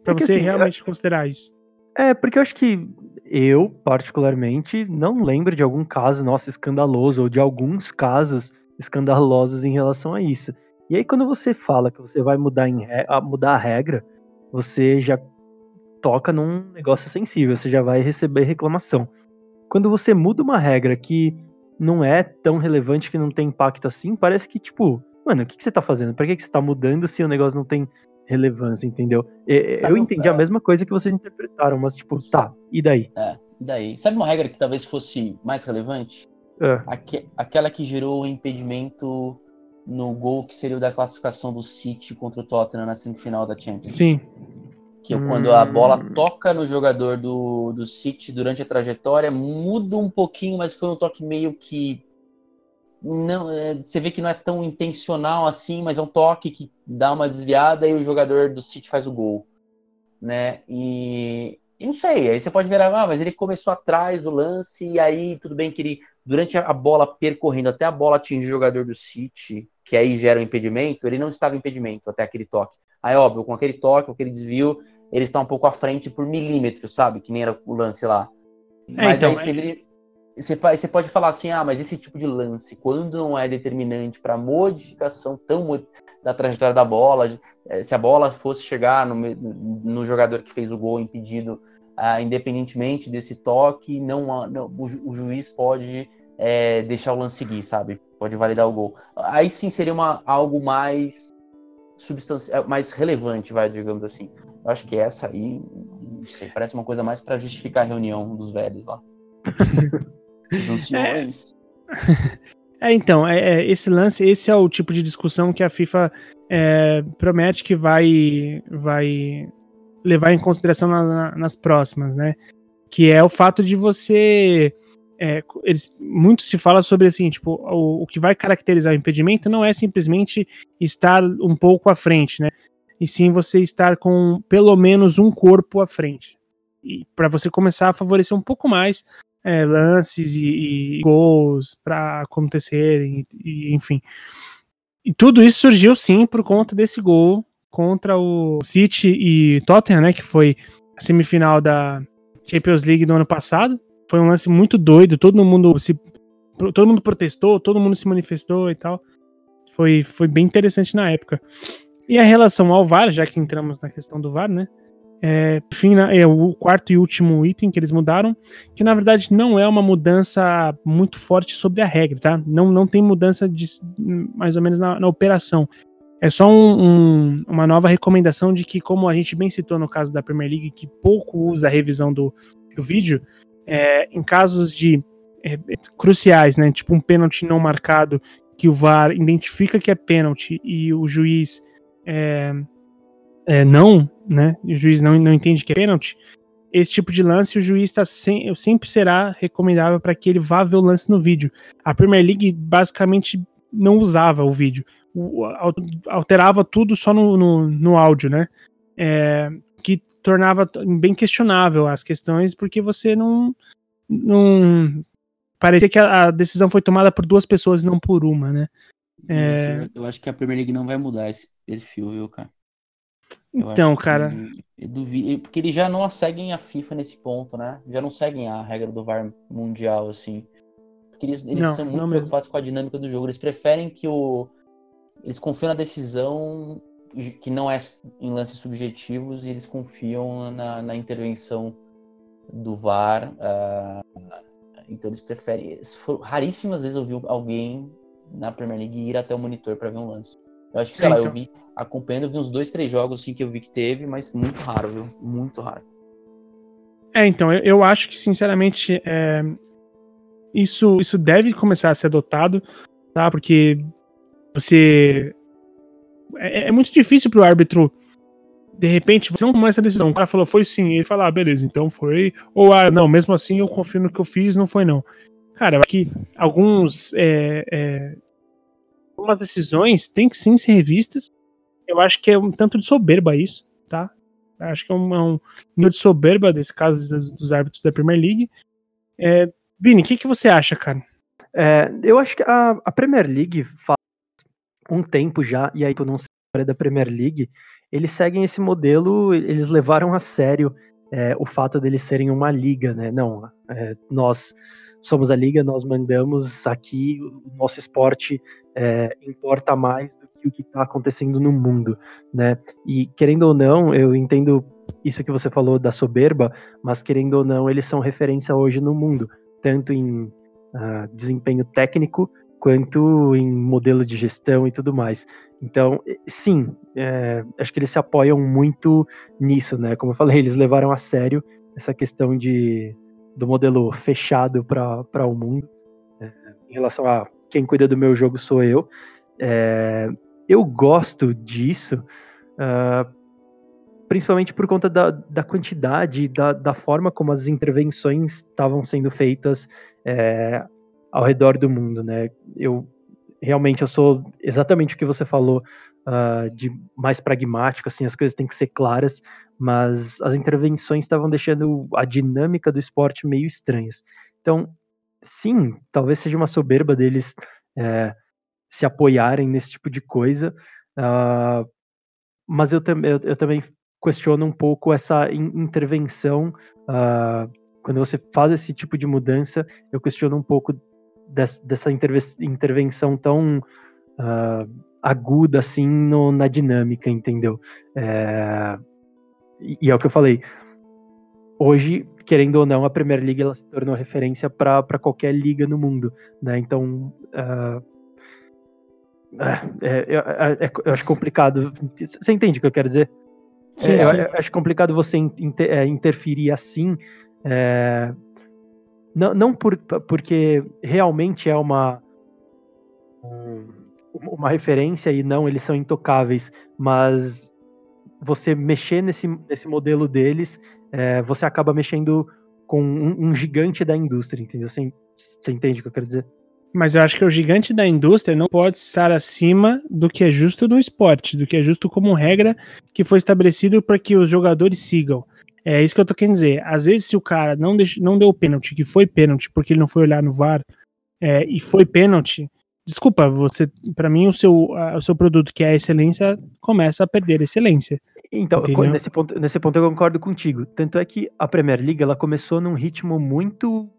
Pra porque, você assim, realmente é... considerar isso. É, porque eu acho que eu, particularmente, não lembro de algum caso, nossa, escandaloso, ou de alguns casos escandalosos em relação a isso. E aí, quando você fala que você vai mudar, em, mudar a regra, você já toca num negócio sensível, você já vai receber reclamação. Quando você muda uma regra que não é tão relevante, que não tem impacto assim, parece que, tipo, mano, o que, que você tá fazendo? Pra que, que você tá mudando se o negócio não tem relevância, entendeu? eu entendi é. a mesma coisa que vocês interpretaram, mas, tipo, tá, e daí? É, e daí? Sabe uma regra que talvez fosse mais relevante? É. aquela que gerou o impedimento no gol que seria o da classificação do City contra o Tottenham na semifinal da Champions. Sim. Que é quando a bola hum. toca no jogador do, do City durante a trajetória, muda um pouquinho, mas foi um toque meio que. não é, Você vê que não é tão intencional assim, mas é um toque que dá uma desviada e o jogador do City faz o gol. Né? E, e não sei, aí você pode ver, ah, mas ele começou atrás do lance, e aí tudo bem que ele, durante a bola percorrendo até a bola atingir o jogador do City, que aí gera um impedimento, ele não estava em impedimento até aquele toque. Aí, óbvio, com aquele toque, com aquele desvio, ele está um pouco à frente por milímetros, sabe? Que nem era o lance lá. É, mas então, aí ele, você, você pode falar assim, ah, mas esse tipo de lance, quando não é determinante para modificação tão da trajetória da bola, eh, se a bola fosse chegar no, no jogador que fez o gol impedido, ah, independentemente desse toque, não, não o, o, juiz pode é, deixar o lance seguir, sabe? Pode validar o gol. Aí sim seria uma, algo mais substancial, é, mais relevante, vai, digamos assim. Eu acho que essa aí, não sei, parece uma coisa mais para justificar a reunião dos velhos lá. Os anciões. É. É, então, é, é, esse lance, esse é o tipo de discussão que a FIFA é, promete que vai, vai levar em consideração na, na, nas próximas, né? Que é o fato de você é, eles, muito se fala sobre assim, tipo, o, o, que vai caracterizar o impedimento não é simplesmente estar um pouco à frente, né? E sim você estar com pelo menos um corpo à frente. E para você começar a favorecer um pouco mais é, lances e, e gols para acontecerem, e, enfim. E tudo isso surgiu sim por conta desse gol contra o City e Tottenham, né? Que foi a semifinal da Champions League do ano passado foi um lance muito doido, todo mundo se todo mundo protestou, todo mundo se manifestou e tal. Foi, foi bem interessante na época. E a relação ao VAR, já que entramos na questão do VAR, né? É, fim, é o quarto e último item que eles mudaram, que na verdade não é uma mudança muito forte sobre a regra, tá? Não, não tem mudança de, mais ou menos na, na operação. É só um, um, uma nova recomendação de que, como a gente bem citou no caso da Premier League, que pouco usa a revisão do, do vídeo, é, em casos de é, cruciais, né, tipo um pênalti não marcado, que o VAR identifica que é pênalti e o juiz é, é, não, né, o juiz não, não entende que é pênalti, esse tipo de lance o juiz tá sem, sempre será recomendável para que ele vá ver o lance no vídeo. A Premier League basicamente não usava o vídeo, alterava tudo só no, no, no áudio, né? É, que tornava bem questionável as questões, porque você não. não parecia que a, a decisão foi tomada por duas pessoas e não por uma, né? É... Eu acho que a Premier League não vai mudar esse perfil, viu, cara? Eu então, cara. Eu duvido, porque eles já não seguem a FIFA nesse ponto, né? Já não seguem a regra do VAR mundial, assim. Porque eles, eles não, são muito preocupados mesmo. com a dinâmica do jogo. Eles preferem que o. Eles confiam na decisão que não é em lances subjetivos e eles confiam na, na intervenção do VAR. Uh, então eles preferem. Raríssimas vezes eu vi alguém na Premier League ir até o monitor para ver um lance. Eu acho que, sei é, lá, então. eu vi, acompanhando, eu vi uns dois, três jogos assim que eu vi que teve, mas muito raro, viu? Muito raro. É, então, eu, eu acho que, sinceramente, é, isso, isso deve começar a ser adotado, tá? Porque você é, é muito difícil pro árbitro de repente, você não toma essa decisão. O cara falou, foi sim. Ele fala, ah, beleza, então foi. Ou, ah, não, mesmo assim eu confio no que eu fiz, não foi não. Cara, eu acho que alguns. É, é, algumas decisões têm que sim ser revistas. Eu acho que é um tanto de soberba isso, tá? Eu acho que é um, é um de soberba desse caso dos, dos árbitros da Premier League. É, Vini, o que, que você acha, cara? É, eu acho que a, a Premier League faz um tempo já, e aí eu não sei da Premier League, eles seguem esse modelo, eles levaram a sério é, o fato deles serem uma liga, né? Não, é, nós somos a liga, nós mandamos aqui, o nosso esporte é, importa mais do que o que está acontecendo no mundo, né? E querendo ou não, eu entendo isso que você falou da soberba, mas querendo ou não, eles são referência hoje no mundo, tanto em uh, desempenho técnico quanto em modelo de gestão e tudo mais. Então, sim, é, acho que eles se apoiam muito nisso, né? Como eu falei, eles levaram a sério essa questão de, do modelo fechado para o mundo. É, em relação a quem cuida do meu jogo sou eu. É, eu gosto disso, uh, principalmente por conta da, da quantidade, da, da forma como as intervenções estavam sendo feitas é, ao redor do mundo, né? Eu realmente eu sou exatamente o que você falou, uh, de mais pragmático, assim, as coisas têm que ser claras, mas as intervenções estavam deixando a dinâmica do esporte meio estranhas. Então, sim, talvez seja uma soberba deles é, se apoiarem nesse tipo de coisa, uh, mas eu, eu, eu, também questiono um pouco essa in intervenção. Uh, quando você faz esse tipo de mudança, eu questiono um pouco des, dessa intervenção tão uh, aguda assim no, na dinâmica, entendeu? É, e, é o que eu falei. Hoje, querendo ou não, a Premier League ela se tornou referência para qualquer liga no mundo, né? Então, uh, é, é, eu acho complicado. Você entende o que eu quero dizer? Sim, sim. Eu, acho complicado você inter, interferir assim, não, não por, porque realmente é uma uma referência e não eles são intocáveis, mas você mexer nesse, nesse modelo deles, é, você acaba mexendo com um, um, gigante da indústria, entendeu? Você, você entende o que eu quero dizer? Mas eu acho que o gigante da indústria não pode estar acima do que é justo no esporte, do que é justo como regra que foi estabelecido para que os jogadores sigam. É isso que eu tô querendo dizer. Às vezes, se o cara não, deix, não deu pênalti, que foi pênalti, porque ele não foi olhar no VAR, é, e foi pênalti, desculpa, você, para mim, o seu, a, o seu produto, que é a excelência, começa a perder a excelência. Então, nesse ponto, nesse ponto eu concordo contigo. Tanto é que a Premier League ela começou num ritmo muito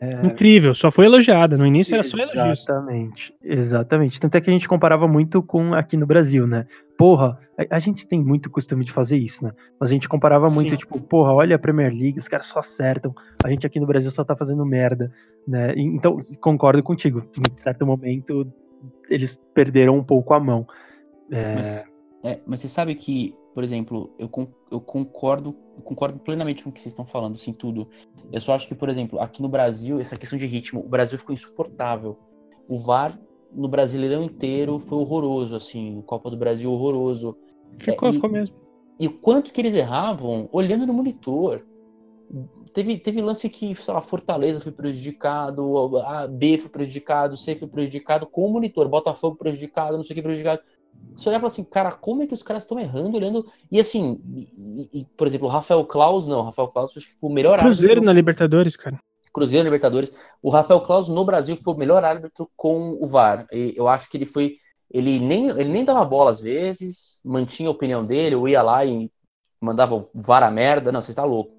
é... Incrível, só foi elogiada. No início era só elogio. Exatamente, exatamente. Tanto é que a gente comparava muito com aqui no Brasil, né? Porra, a, a gente tem muito costume de fazer isso, né? Mas a gente comparava muito, Sim. tipo, porra, olha a Premier League, os caras só acertam. A gente aqui no Brasil só tá fazendo merda, né? Então, concordo contigo. Em certo momento, eles perderam um pouco a mão. É... Mas, É, mas você sabe que, por exemplo, eu, eu concordo, eu concordo plenamente com o que vocês estão falando, assim, tudo. Eu só acho que, por exemplo, aqui no Brasil, essa questão de ritmo, o Brasil ficou insuportável. O VAR no Brasileirão inteiro foi horroroso, assim, Copa do Brasil horroroso. Ficou, é, ficou mesmo. E o quanto que eles erravam olhando no monitor. Teve, teve lance que, sei lá, Fortaleza foi prejudicado, a B foi prejudicado, C foi prejudicado com o monitor, Botafogo prejudicado, não sei o que prejudicado. Você olhava e assim, cara, como é que os caras estão errando, olhando. E assim, e, e, por exemplo, o Rafael Klaus, não, o Rafael Klaus acho que foi o melhor Cruzeiro árbitro. na Libertadores, cara. Cruzeiro Libertadores. O Rafael Klaus no Brasil foi o melhor árbitro com o VAR. E eu acho que ele foi. Ele nem, ele nem dava bola às vezes, mantinha a opinião dele, ou ia lá e mandava o VAR a merda. Não, você está louco.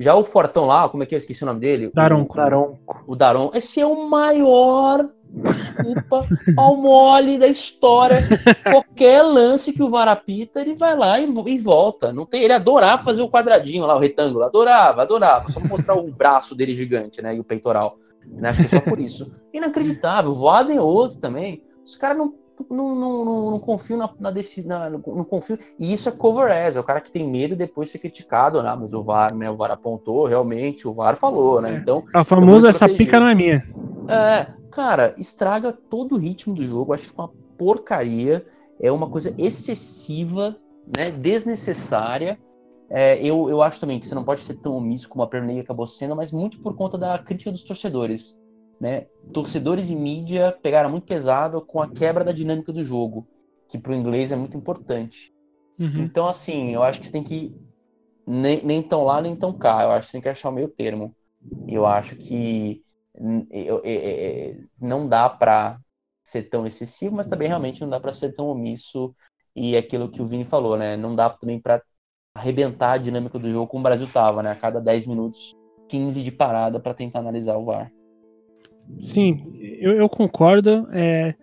Já o Fortão lá, como é que eu esqueci o nome dele? Daronco. O Daronco. O Daron. Esse é o maior desculpa, ao mole da história. Qualquer lance que o VAR apita, ele vai lá e, e, volta. Não tem, ele adorava fazer o quadradinho lá, o retângulo. Adorava, adorava. Só mostrar o braço dele gigante, né? E o peitoral. Né? Acho que só por isso. Inacreditável. O Voaden é outro também. Os caras não, não, não, não, não confiam na, na decisão. Não, não confio. E isso é cover as, é o cara que tem medo depois de ser criticado, né? Mas o VAR, né? O VAR apontou, realmente, o VAR falou, né? É. Então. A famosa essa pica não é minha. É, cara, estraga todo o ritmo do jogo. Acho que fica uma porcaria. É uma coisa excessiva, né? Desnecessária. É, eu, eu acho também que você não pode ser tão omisso como a Premier League acabou sendo, mas muito por conta da crítica dos torcedores. Né? Torcedores e mídia pegaram muito pesado com a quebra da dinâmica do jogo, que para o inglês é muito importante. Uhum. Então, assim, eu acho que você tem que nem, nem tão lá, nem tão cá. Eu acho que você tem que achar o meio termo. Eu acho que não dá para ser tão excessivo, mas também realmente não dá para ser tão omisso. E é aquilo que o Vini falou, né? Não dá também para arrebentar a dinâmica do jogo como o Brasil tava, né? A cada 10 minutos, 15 de parada para tentar analisar o VAR. Sim, eu, eu concordo. É...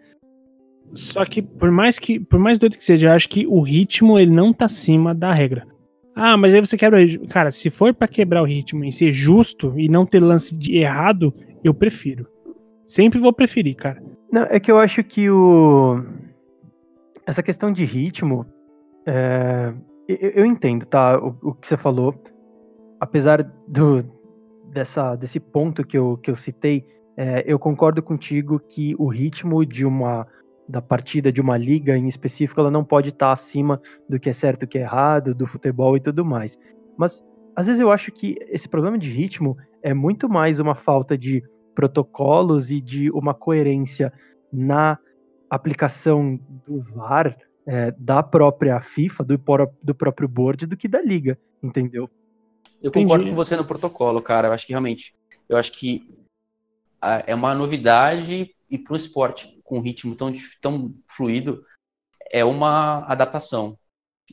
Só que por mais que por mais doido que seja, eu acho que o ritmo ele não tá acima da regra. Ah, mas aí você quebra. Cara, se for para quebrar o ritmo e ser justo e não ter lance de errado, eu prefiro. Sempre vou preferir, cara. Não, é que eu acho que o. Essa questão de ritmo. É... Eu, eu, entendo, tá? O, o, que você falou. Apesar do, dessa, desse ponto que eu, que eu citei, é, eu concordo contigo que o ritmo de uma da partida de uma liga em específico, ela não pode estar acima do que é certo, o que é errado, do futebol e tudo mais. Mas às vezes eu acho que esse problema de ritmo é muito mais uma falta de protocolos e de uma coerência na aplicação do VAR é, da própria FIFA, do, do próprio board, do que da liga, entendeu? Eu concordo Entendi. com você no protocolo, cara. Eu acho que realmente, eu acho que é uma novidade e para um esporte com um ritmo tão, tão fluido é uma adaptação.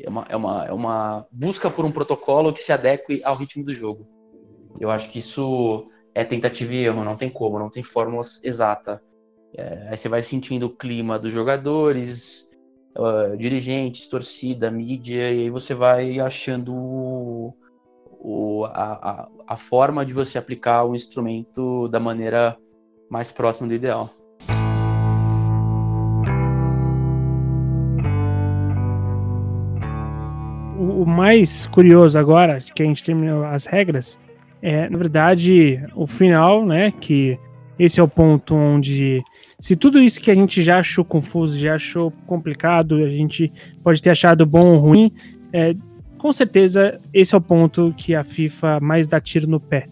É uma, é, uma, é uma busca por um protocolo que se adeque ao ritmo do jogo. Eu acho que isso é tentativa e erro, não tem como, não tem fórmula exata. É, aí você vai sentindo o clima dos jogadores, uh, dirigentes, torcida, mídia, e aí você vai achando o, o, a, a, a forma de você aplicar o instrumento da maneira mais próxima do ideal. O mais curioso agora, que a gente terminou as regras, é, na verdade, o final, né? Que esse é o ponto onde, se tudo isso que a gente já achou confuso, já achou complicado, a gente pode ter achado bom ou ruim, é, com certeza esse é o ponto que a FIFA mais dá tiro no pé.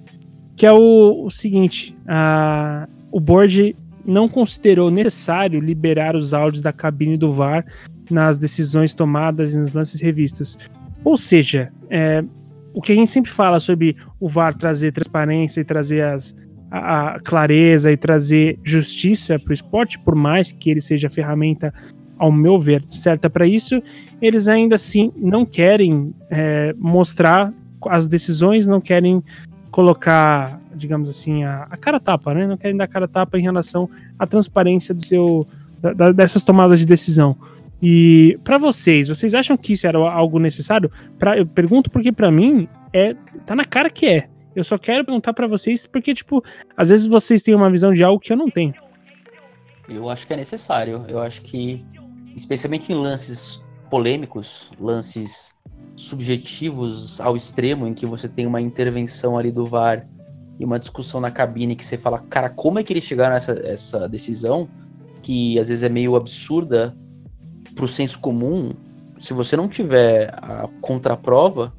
Que é o, o seguinte: a, o board não considerou necessário liberar os áudios da cabine do VAR nas decisões tomadas e nos lances revistos. Ou seja, é, o que a gente sempre fala sobre o VAR trazer transparência e trazer as, a, a clareza e trazer justiça para o esporte, por mais que ele seja a ferramenta, ao meu ver, certa para isso, eles ainda assim não querem é, mostrar as decisões, não querem colocar, digamos assim, a, a cara tapa, né? Não querem dar cara tapa em relação à transparência do seu, da, dessas tomadas de decisão. E para vocês, vocês acham que isso era algo necessário? Pra, eu pergunto porque para mim é tá na cara que é. Eu só quero perguntar para vocês porque tipo, às vezes vocês têm uma visão de algo que eu não tenho. Eu acho que é necessário. Eu acho que especialmente em lances polêmicos, lances subjetivos ao extremo, em que você tem uma intervenção ali do VAR e uma discussão na cabine que você fala, cara, como é que eles chegaram a essa, essa decisão, que às vezes é meio absurda pro senso comum, se você não tiver a contraprova,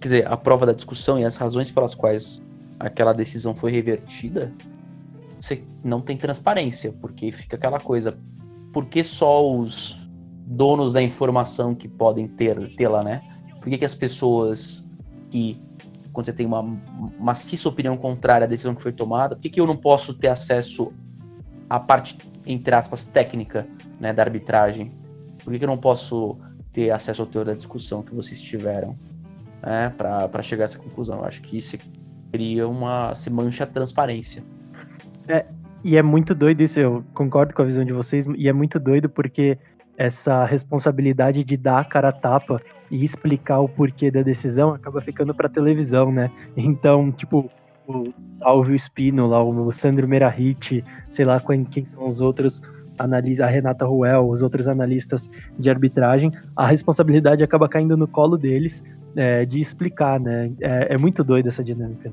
quer dizer, a prova da discussão e as razões pelas quais aquela decisão foi revertida, você não tem transparência, porque fica aquela coisa, por que só os donos da informação que podem ter tê-la, né? Por que, que as pessoas que quando você tem uma maciça opinião contrária à decisão que foi tomada, por que, que eu não posso ter acesso à parte, entre aspas, técnica né, da arbitragem? Por que, que eu não posso ter acesso ao teor da discussão que vocês tiveram né, para chegar a essa conclusão? Eu acho que isso cria uma. se mancha a transparência. É, e é muito doido isso, eu concordo com a visão de vocês, e é muito doido porque essa responsabilidade de dar a cara a tapa e explicar o porquê da decisão acaba ficando para televisão, né? Então, tipo, o Salvio Espino lá, o Sandro Merahit, sei lá quem, quem são os outros analistas, a Renata Ruel, os outros analistas de arbitragem, a responsabilidade acaba caindo no colo deles é, de explicar, né? É, é muito doido essa dinâmica.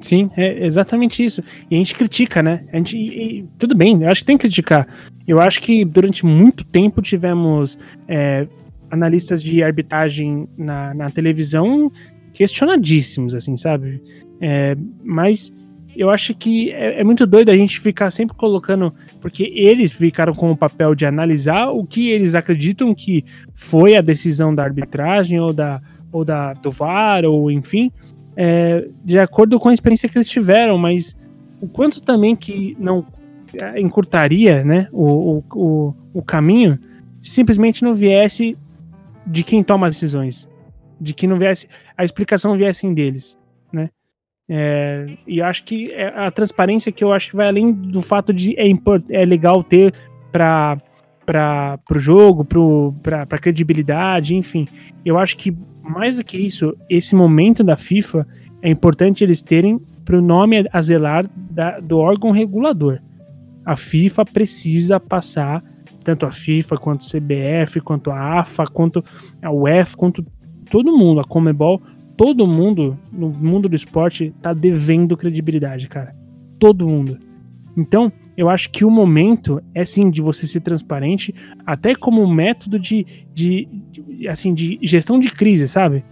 Sim, é exatamente isso. E a gente critica, né? A gente, e, e, tudo bem, eu acho que tem que criticar. Eu acho que durante muito tempo tivemos é, analistas de arbitragem na, na televisão questionadíssimos, assim, sabe? É, mas eu acho que é, é, muito doido a gente ficar sempre colocando, porque eles ficaram com o papel de analisar o que eles acreditam que foi a decisão da arbitragem ou da, ou da do VAR, ou enfim é, de acordo com a experiência que eles tiveram, mas o quanto também que não é, encurtaria né, o, o, o caminho se simplesmente não viesse de quem toma as decisões, de que não viesse a explicação viessem deles? É, e acho que é a transparência que eu acho que vai além do fato de é, é legal ter para para o jogo, para a credibilidade, enfim. Eu acho que mais do que isso, esse momento da FIFA é importante eles terem para o nome a zelar da, do órgão regulador. A FIFA precisa passar, tanto a FIFA quanto a CBF, quanto a AFA, quanto a UEFA, quanto todo mundo, a Comebol, todo mundo no mundo do esporte tá devendo credibilidade, cara. Todo mundo. Então, eu acho que o momento é sim de você ser transparente, até como método de, de, de, assim, de gestão de crise, sabe?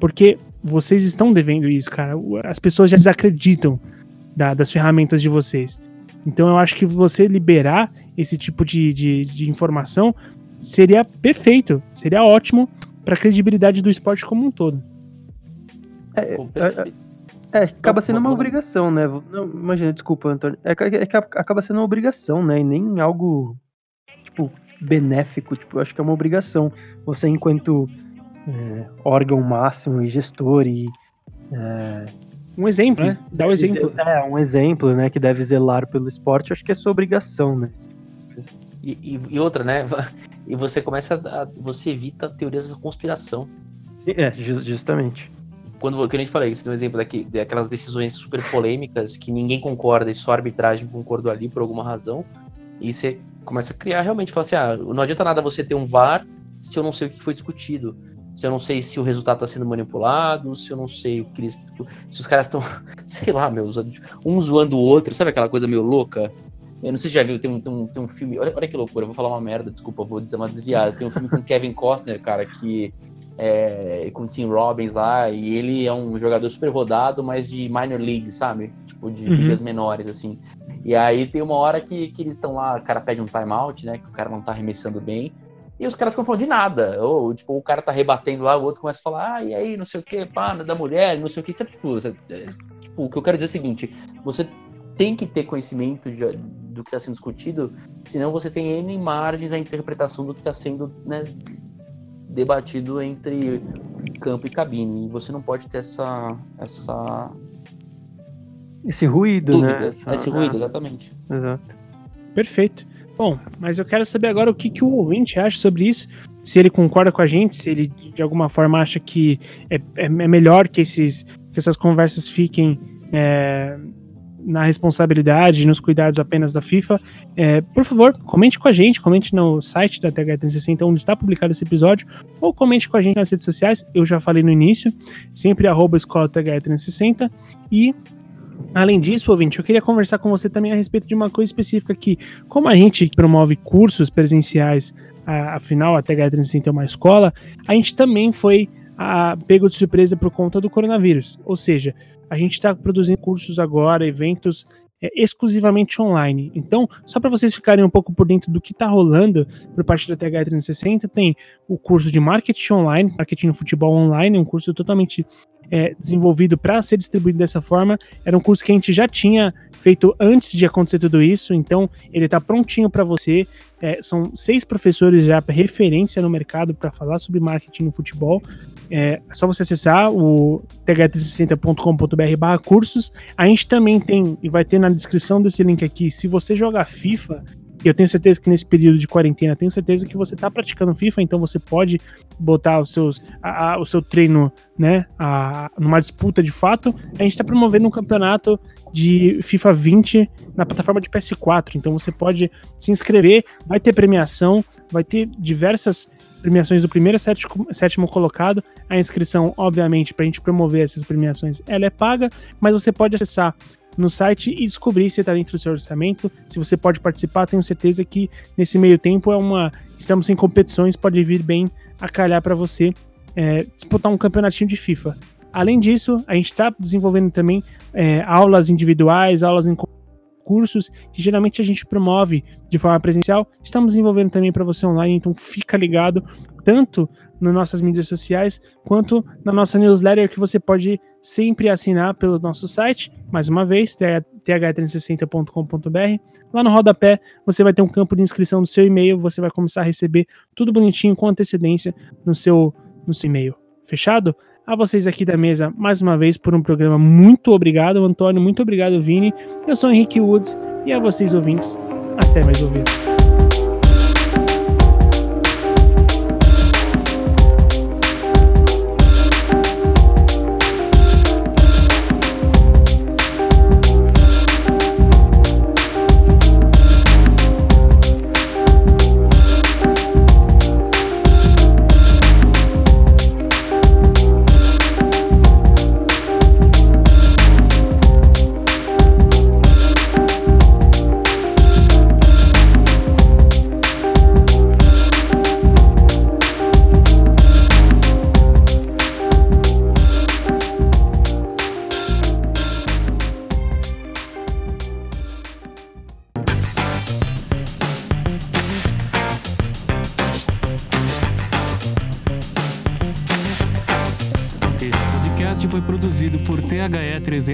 Porque vocês estão devendo isso, cara. As pessoas já desacreditam da, das ferramentas de vocês. Então eu acho que você liberar esse tipo de, de, de informação seria perfeito, seria ótimo para a credibilidade do esporte como um todo. É, é, é, acaba sendo uma obrigação, né? Não, imagina, desculpa, Antônio. É, é, que acaba sendo uma obrigação, né? E nem algo, tipo, benéfico. Tipo, eu acho que é uma obrigação. Você, enquanto é, órgão máximo e gestor e. É, um exemplo, né? Dá um exemplo. É, um exemplo, né? Que deve zelar pelo esporte. Acho que é sua obrigação, né? E, e, e outra, né? E você começa a. Você evita teorias da conspiração. É, justamente quando que a gente falei, você tem um exemplo daqui, daquelas decisões super polêmicas que ninguém concorda e só a arbitragem concordou ali por alguma razão, e você começa a criar realmente, fala assim, ah, não adianta nada você ter um VAR se eu não sei o que foi discutido, se eu não sei se o resultado está sendo manipulado, se eu não sei o que eles, se os caras estão, sei lá, meu, um zoando o outro, sabe aquela coisa meio louca? Eu não sei se já viu, tem um, tem um, tem um filme, olha, olha que loucura, eu vou falar uma merda, desculpa, vou dizer uma desviada, tem um filme com Kevin Costner, cara, que é, com o Tim Robbins lá, e ele é um jogador super rodado, mas de minor league, sabe? Tipo, de uhum. ligas menores, assim. E aí tem uma hora que, que eles estão lá, o cara pede um timeout, né? Que o cara não tá arremessando bem. E os caras ficam falando de nada. Ou, tipo, o cara tá rebatendo lá, o outro começa a falar, ah, e aí, não sei o que, pá, da mulher, não sei o que. Sabe, tipo, você, é, tipo, o que eu quero dizer é o seguinte: você tem que ter conhecimento de, do que está sendo discutido, senão você tem N margens à interpretação do que está sendo né, debatido entre campo e cabine. E você não pode ter essa. essa esse ruído, né? dúvida. né? Essa... Esse ruído, exatamente. Exato. Perfeito. Bom, mas eu quero saber agora o que, que o ouvinte acha sobre isso. Se ele concorda com a gente, se ele de alguma forma acha que é, é, é melhor que, esses, que essas conversas fiquem é, na responsabilidade, nos cuidados apenas da FIFA, é, por favor, comente com a gente, comente no site da TH360 onde está publicado esse episódio, ou comente com a gente nas redes sociais, eu já falei no início, sempre arroba escola TH360, e Além disso, ouvinte, eu queria conversar com você também a respeito de uma coisa específica que, como a gente promove cursos presenciais, afinal a TH360 é uma escola, a gente também foi a, pego de surpresa por conta do coronavírus. Ou seja, a gente está produzindo cursos agora, eventos é, exclusivamente online. Então, só para vocês ficarem um pouco por dentro do que está rolando por parte da TH360, tem o curso de marketing online, marketing no futebol online, um curso totalmente é, desenvolvido para ser distribuído dessa forma. Era um curso que a gente já tinha feito antes de acontecer tudo isso, então ele está prontinho para você. É, são seis professores já referência no mercado para falar sobre marketing no futebol. É, é só você acessar o th360.com.br cursos. A gente também tem, e vai ter na descrição desse link aqui, se você joga FIFA, eu tenho certeza que nesse período de quarentena, tenho certeza que você está praticando FIFA, então você pode botar os seus, a, a, o seu treino, né, a, numa disputa de fato. A gente está promovendo um campeonato de FIFA 20 na plataforma de PS4, então você pode se inscrever, vai ter premiação, vai ter diversas premiações do primeiro sétimo, sétimo colocado. A inscrição, obviamente, para a gente promover essas premiações, ela é paga, mas você pode acessar no site e descobrir se está dentro do seu orçamento, se você pode participar. Tenho certeza que nesse meio tempo é uma. Estamos em competições, pode vir bem a calhar para você é, disputar um campeonatinho de FIFA. Além disso, a gente está desenvolvendo também é, aulas individuais, aulas em cursos que geralmente a gente promove de forma presencial. Estamos desenvolvendo também para você online, então fica ligado tanto nas nossas mídias sociais quanto na nossa newsletter que você pode sempre assinar pelo nosso site, mais uma vez, th360.com.br. Lá no rodapé você vai ter um campo de inscrição do seu e-mail, você vai começar a receber tudo bonitinho com antecedência no seu, no seu e-mail. Fechado? A vocês aqui da mesa, mais uma vez, por um programa muito obrigado, Antônio, muito obrigado, Vini. Eu sou Henrique Woods e a vocês ouvintes, até mais ouvir.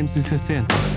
360.